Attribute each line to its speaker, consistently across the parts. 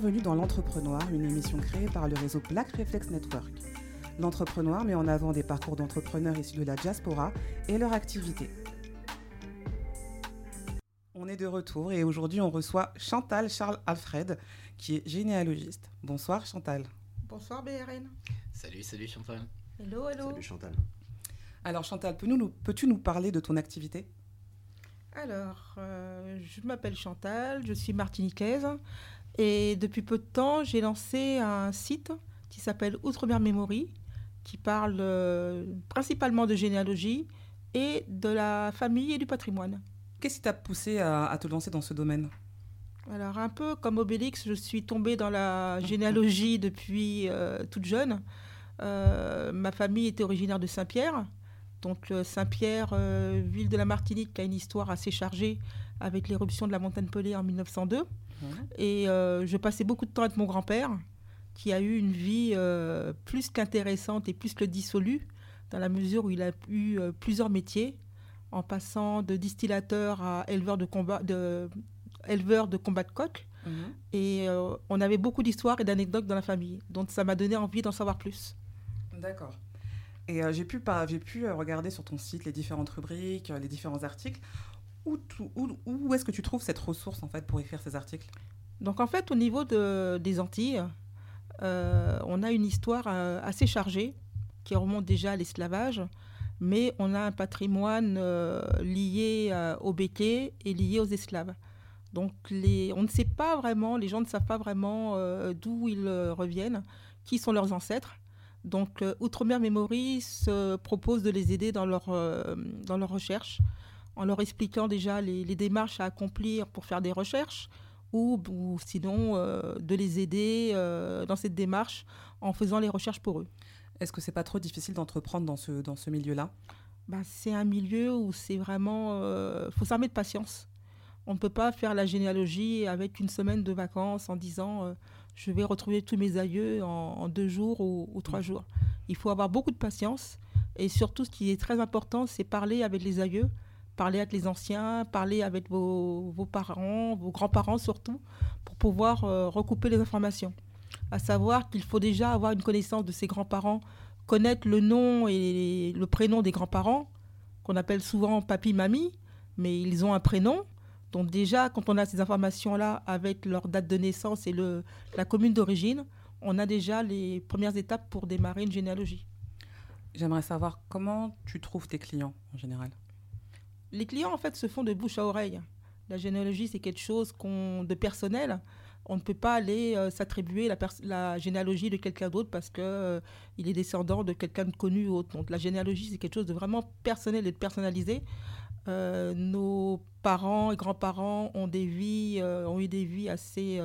Speaker 1: Bienvenue dans L'Entrepreneur, une émission créée par le réseau Black Reflex Network. L'Entrepreneur met en avant des parcours d'entrepreneurs issus de la diaspora et leur activité. On est de retour et aujourd'hui on reçoit Chantal Charles Alfred, qui est généalogiste. Bonsoir Chantal.
Speaker 2: Bonsoir BRN.
Speaker 3: Salut, salut Chantal.
Speaker 2: Hello, hello.
Speaker 4: Salut Chantal.
Speaker 1: Alors Chantal, peux-tu nous, peux nous parler de ton activité?
Speaker 2: Alors, euh, je m'appelle Chantal, je suis martiniquaise et depuis peu de temps, j'ai lancé un site qui s'appelle Outre-mer Memory, qui parle euh, principalement de généalogie et de la famille et du patrimoine.
Speaker 1: Qu'est-ce qui t'a poussé à, te lancer dans ce domaine?
Speaker 2: Alors, un peu comme Obélix, je suis tombée dans la généalogie depuis euh, toute jeune. Euh, ma famille était originaire de Saint-Pierre. Donc Saint-Pierre, ville de la Martinique, qui a une histoire assez chargée avec l'éruption de la montagne Pelée en 1902. Et je passais beaucoup de temps avec mon grand-père, qui a eu une vie euh, plus qu'intéressante et plus que dissolue, dans la mesure où il a eu euh, plusieurs métiers, en passant de distillateur à éleveur de combat de, éleveur de, combat de coq. Mhm. Et euh, on avait beaucoup d'histoires et d'anecdotes dans la famille. Donc ça m'a donné envie d'en savoir plus.
Speaker 1: D'accord. Et j'ai pu, j'ai pu regarder sur ton site les différentes rubriques, les différents articles. Où, est-ce que tu trouves cette ressource en fait pour écrire ces articles?
Speaker 2: Donc en fait, au niveau de, des Antilles, euh, on a une histoire euh, assez chargée qui remonte déjà à l'esclavage, mais on a un patrimoine euh, lié au béquet et lié aux esclaves. Donc les, on ne sait pas vraiment, les gens ne savent pas vraiment d'où ils reviennent, qui sont leurs ancêtres. Donc Outre-mer Memory se propose de les aider dans leur, dans leur recherche, en leur expliquant déjà les, les, démarches à accomplir pour faire des recherches, ou, sinon euh, de les aider euh, dans cette démarche en faisant les recherches pour eux.
Speaker 1: Est-ce que c'est pas trop difficile d'entreprendre dans ce, dans ce milieu-là?
Speaker 2: Bah, C'est un milieu où c'est vraiment... Il euh, faut s'armer de patience. On ne peut pas faire la généalogie avec une semaine de vacances en disant je vais retrouver tous mes aïeux en, deux jours ou, ou, trois jours. Il faut avoir beaucoup de patience. Et surtout, ce qui est très important, c'est parler avec les aïeux parler avec les anciens, parler avec vos, parents, vos grands-parents surtout, pour pouvoir euh, recouper les informations. À savoir qu'il faut déjà avoir une connaissance de ses grands-parents, connaître le nom et le prénom des grands-parents, qu'on appelle souvent papy, mamie, mais ils ont un prénom. Donc déjà, quand on a ces informations-là avec leur date de naissance et le, la commune d'origine, on a déjà les premières étapes pour démarrer une généalogie.
Speaker 1: J'aimerais savoir comment tu trouves tes clients en général?
Speaker 2: Les clients, en fait, se font de bouche à oreille. La généalogie, c'est quelque chose de personnel. On ne peut pas aller euh, s'attribuer la, généalogie de quelqu'un d'autre parce qu'il euh, est descendant de quelqu'un de connu ou autre. Donc la généalogie, c'est quelque chose de vraiment personnel et de personnalisé. Euh, nos parents et grands-parents ont eu des vies assez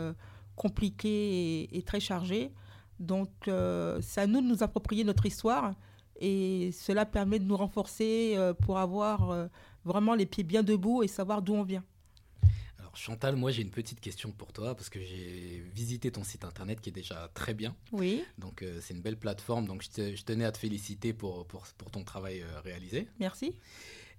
Speaker 2: compliquées et, et, très chargées. Donc c'est à nous de nous approprier notre histoire et cela permet de nous renforcer pour avoir vraiment les pieds bien debout et savoir d'où on vient.
Speaker 3: Alors Chantal, moi j'ai une petite question pour toi parce que j'ai visité ton site internet qui est déjà très bien.
Speaker 2: Oui.
Speaker 3: Donc euh, c'est une belle plateforme, donc je, tenais à te féliciter pour, pour, pour ton travail euh, réalisé.
Speaker 2: Merci.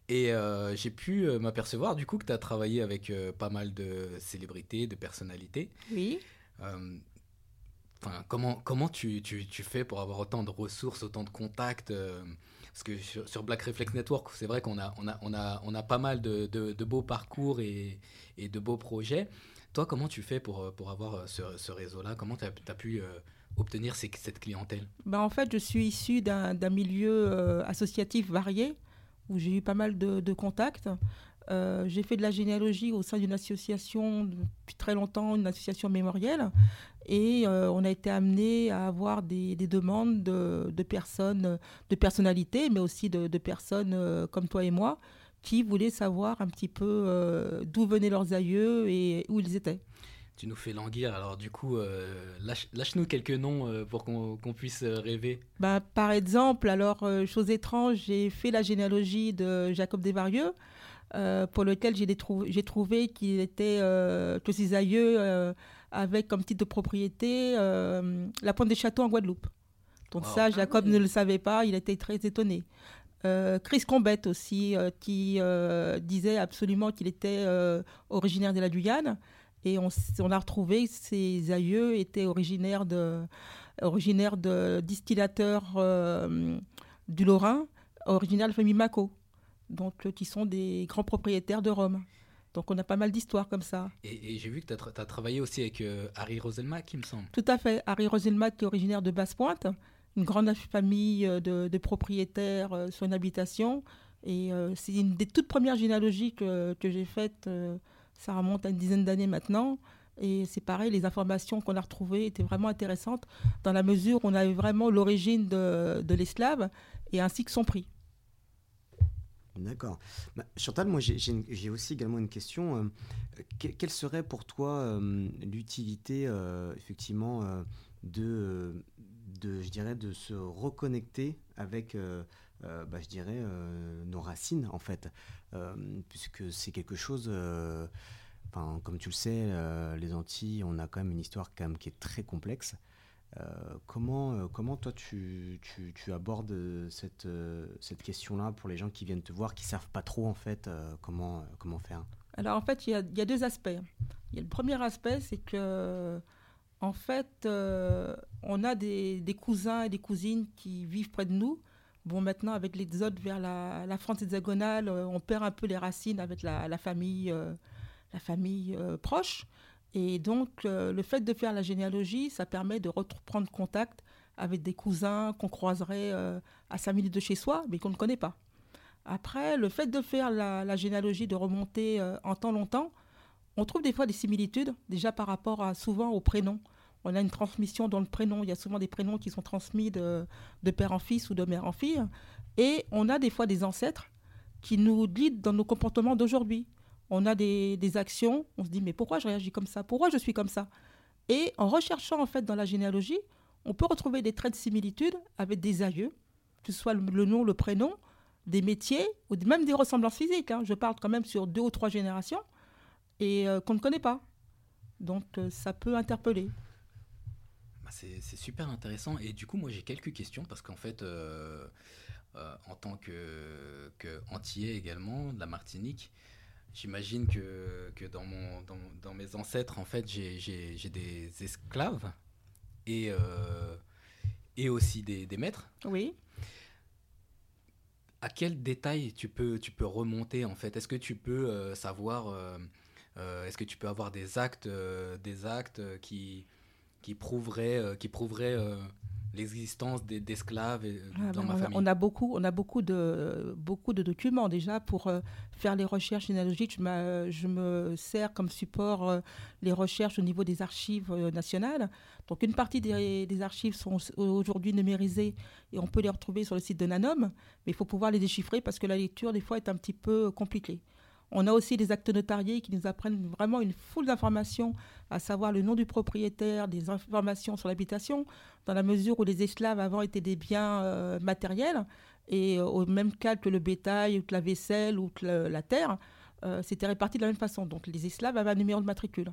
Speaker 3: Et euh, j'ai pu m'apercevoir du coup que tu as travaillé avec pas mal de célébrités, de personnalités.
Speaker 2: Oui.
Speaker 3: Enfin, comment, comment tu, tu, tu, fais pour avoir autant de ressources, autant de contacts parce que sur, Black Reflex Network, c'est vrai qu'on a, on a, on a, on a pas mal de, de, beaux parcours et, et, de beaux projets. Toi, comment tu fais pour, pour avoir ce, ce réseau-là? Comment tu as, pu euh, obtenir cette clientèle?
Speaker 2: Ben, En fait, je suis issu d'un milieu euh, associatif varié où j'ai eu pas mal de contacts. Euh, j'ai fait de la généalogie au sein d'une association depuis très longtemps, une association mémorielle. Et euh, on a été amené à avoir des, demandes de, personnes, de personnalités, mais aussi de, personnes euh, comme toi et moi, qui voulaient savoir un petit peu d'où venaient leurs aïeux et où ils étaient.
Speaker 3: Tu nous fais languir, alors du coup, lâche-nous quelques noms pour qu'on puisse rêver.
Speaker 2: Bah, par exemple, alors, chose étrange, j'ai fait la généalogie de Jacob Desvarieux. Euh, pour lequel j'ai trouvé qu'il était, euh, que ses aïeux euh, avaient comme titre de propriété la pointe des châteaux en Guadeloupe. Donc ça, ah Jacob ne le savait pas, il était très étonné. Chris Combette aussi, qui disait absolument qu'il était originaire de la Guyane Et on, on a retrouvé que ses aïeux étaient originaires de, originaires de distillateurs euh, du Lorrain, originaires de la famille Mako, donc, qui sont des grands propriétaires de Rome. Donc on a pas mal d'histoires comme ça.
Speaker 3: Et, j'ai vu que tu as, travaillé aussi avec Harry Roselmack, il me semble.
Speaker 2: Tout à fait. Harry Roselmack est originaire de Basse-Pointe, une grande famille de, propriétaires sur une habitation. Et c'est une des toutes premières généalogies que, que j'ai faites ça remonte à une dizaine d'années maintenant. Et c'est pareil, les informations qu'on a retrouvées étaient vraiment intéressantes dans la mesure où on avait vraiment l'origine de, de l'esclave et ainsi que son prix.
Speaker 4: D'accord. Bah, Chantal, moi j'ai aussi également une question. Euh, quelle serait pour toi euh, l'utilité euh, effectivement de, je dirais, de se reconnecter avec, bah, je dirais, nos racines en fait puisque c'est quelque chose. Comme tu le sais, les Antilles, on a quand même une histoire quand même qui est très complexe. Comment, comment toi tu, abordes cette, cette question-là pour les gens qui viennent te voir, qui savent pas trop en fait comment, comment faire?
Speaker 2: Alors en fait, il y a, deux aspects. Y a le premier aspect, c'est que en fait, on a des, cousins et des cousines qui vivent près de nous, Bon, maintenant, avec l'exode vers la, France hexagonale, euh, on perd un peu les racines avec la, famille, la famille euh, euh, proche. Et donc, le fait de faire la généalogie, ça permet de reprendre contact avec des cousins qu'on croiserait à 5 minutes de chez soi, mais qu'on ne connaît pas. Après, le fait de faire la, généalogie, de remonter en temps longtemps, on trouve des fois des similitudes, déjà par rapport souvent au prénom on a une transmission dans le prénom. Il y a souvent des prénoms qui sont transmis de, père en fils ou de mère en fille. Et on a des fois des ancêtres qui nous guident dans nos comportements d'aujourd'hui. On a des, actions, on se dit mais pourquoi je réagis comme ça? Pourquoi je suis comme ça? Et en recherchant en fait dans la généalogie, on peut retrouver des traits de similitude avec des aïeux, que ce soit le, nom, le prénom, des métiers ou même des ressemblances physiques. Hein. Je parle quand même sur deux ou trois générations et euh, qu'on ne connaît pas. Donc euh, ça peut interpeller
Speaker 3: c'est super intéressant. Et du coup, moi, j'ai quelques questions parce qu'en fait, euh, en tant que, que, entier également de la Martinique, j'imagine que, que dans, mon, dans, dans, mes ancêtres, en fait, j'ai des esclaves et, euh, et aussi des, des, maîtres.
Speaker 2: Oui.
Speaker 3: À quel détail tu peux, tu peux remonter en fait? Est-ce que tu peux savoir Est-ce que tu peux avoir des actes, des actes qui, qui prouverait, euh, qui prouverait euh, l'existence d'esclaves ah, dans ma famille.
Speaker 2: On a beaucoup, on a beaucoup de, beaucoup de documents déjà pour euh, faire les recherches généalogiques. Je, je, me sers comme support les recherches au niveau des archives nationales. Donc une partie des, des archives sont aujourd'hui numérisées et on peut les retrouver sur le site de Nanom, mais il faut pouvoir les déchiffrer parce que la lecture des fois est un petit peu compliquée. On a aussi des actes notariés qui nous apprennent vraiment une foule d'informations, à savoir le nom du propriétaire, des informations sur l'habitation, dans la mesure où les esclaves avant étaient des biens euh, matériels, et euh, au même cas que le bétail, ou que la vaisselle, ou que la terre, euh, c'était réparti de la même façon. Donc les esclaves avaient un numéro de matricule.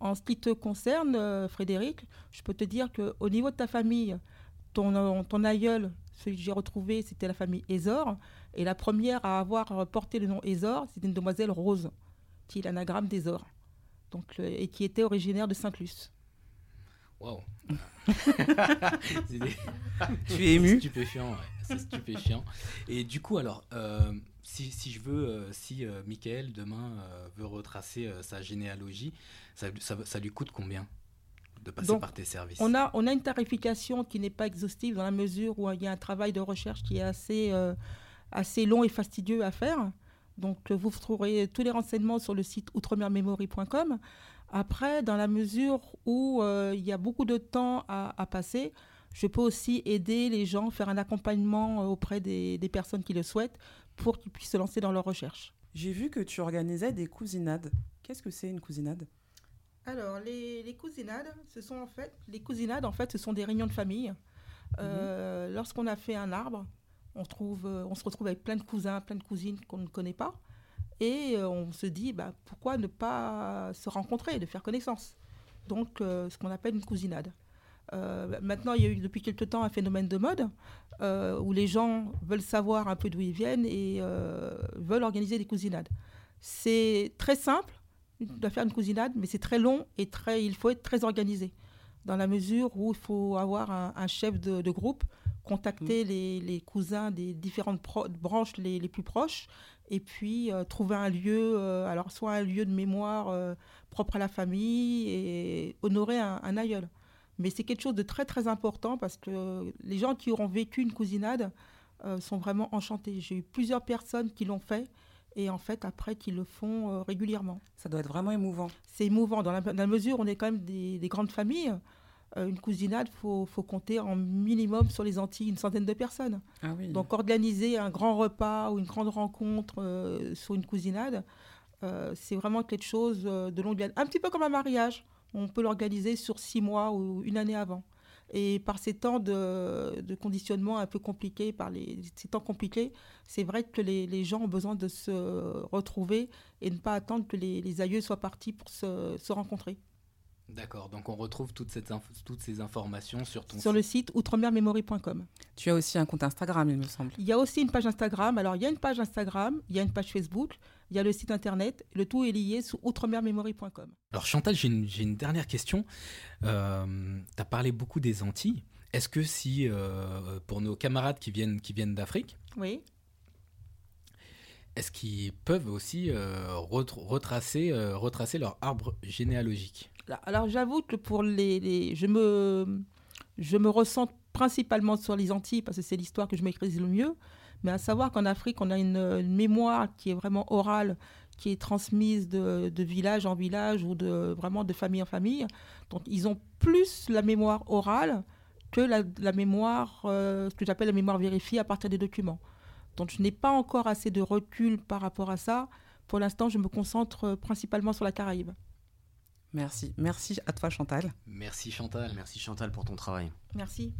Speaker 2: En ce qui te concerne, Frédéric, je peux te dire qu'au niveau de ta famille, ton, ton aïeul, celui que j'ai retrouvé, c'était la famille Ezor. Et la première à avoir porté le nom Ezor, c'était une demoiselle Rose, qui est l'anagramme d'Ezor, donc, et qui était originaire de Saint-Luce.
Speaker 3: Waouh
Speaker 1: Tu es ému?
Speaker 3: Stupéfiant, ouais. c'est stupéfiant. Et du coup, alors, euh, si, si, je veux, euh, si euh, Michael demain veut retracer sa généalogie, ça, ça, lui coûte combien de passer par tes services?
Speaker 2: on a, on a une tarification qui n'est pas exhaustive dans la mesure où il y a un travail de recherche qui est assez assez long et fastidieux à faire. Donc, vous trouverez tous les renseignements sur le site outremermemory.com. Après, dans la mesure où euh, il y a beaucoup de temps à, passer, je peux aussi aider les gens, faire un accompagnement euh, auprès des, personnes qui le souhaitent pour qu'ils puissent se lancer dans leur recherche.
Speaker 1: J'ai vu que tu organisais des cousinades. Qu'est-ce que c'est une cousinade?
Speaker 2: Alors, les, cousinades, ce sont en fait, les cousinades, en fait, ce sont des réunions de famille. Euh, mhm. Lorsqu'on a fait un arbre, on, trouve, euh, on se retrouve avec plein de cousins, plein de cousines qu'on ne connaît pas. Et euh, on se dit, bah, pourquoi ne pas se rencontrer, de faire connaissance Donc, euh, ce qu'on appelle une cousinade. maintenant, il y a eu depuis quelque temps un phénomène de mode où les gens veulent savoir un peu d'où ils viennent et veulent organiser des cousinades. C'est très simple, doit faire une cousinade, mais c'est très long et très, il faut être très organisé. Dans la mesure où il faut avoir un, chef de, groupe, contacter mm. les, cousins des différentes branches les, plus proches, et puis euh, trouver un lieu, euh, alors soit un lieu de mémoire euh, propre à la famille et honorer un, un aïeul. Mais c'est quelque chose de très très important parce que les gens qui auront vécu une cousinade sont vraiment enchantés. J'ai eu plusieurs personnes qui l'ont fait et en fait après qui le font régulièrement.
Speaker 1: Ça doit être vraiment émouvant.
Speaker 2: C'est émouvant dans la, mesure où on est quand même des, grandes familles. Une cousinade, il faut, faut, compter en minimum sur les Antilles une centaine de personnes.
Speaker 1: Ah oui.
Speaker 2: Donc organiser un grand repas ou une grande rencontre sur une cousinade, c'est vraiment quelque chose de longue haleine. Un petit peu comme un mariage on peut l'organiser sur six mois ou une année avant. Et par ces temps de, conditionnement un peu compliqués, par les, ces temps compliqués, c'est vrai que les, gens ont besoin de se retrouver et ne pas attendre que les, aïeux soient partis pour se rencontrer.
Speaker 3: D'accord, donc on retrouve toutes, toutes, ces informations sur ton
Speaker 2: Sur le site outremermemory.com.
Speaker 1: Tu as aussi un compte Instagram, il me semble.
Speaker 2: Il y a aussi une page Instagram. Alors, il y a une page Instagram, il y a une page Facebook, il y a le site internet. Le tout est lié sous outremermemory.com.
Speaker 3: Alors, Chantal, j'ai une, dernière question. Euh, tu as parlé beaucoup des Antilles. Est-ce que si, euh, pour nos camarades qui viennent, qui viennent d'Afrique,
Speaker 2: oui.
Speaker 3: est-ce qu'ils peuvent aussi euh, retracer, retracer leur arbre généalogique?
Speaker 2: Alors j'avoue que pour les, je me je me ressens principalement sur les Antilles parce que c'est l'histoire que je maîtrise le mieux. Mais à savoir qu'en Afrique, on a une, mémoire qui est vraiment orale, qui est transmise de, village en village ou de vraiment de famille en famille. Donc ils ont plus la mémoire orale que la, mémoire, euh, ce que j'appelle la mémoire vérifiée à partir des documents. Donc je n'ai pas encore assez de recul par rapport à ça. Pour l'instant, je me concentre principalement sur la Caraïbe.
Speaker 1: Merci. Merci à toi, Chantal.
Speaker 3: Merci, Chantal.
Speaker 4: Merci, Chantal, pour ton travail.
Speaker 2: Merci.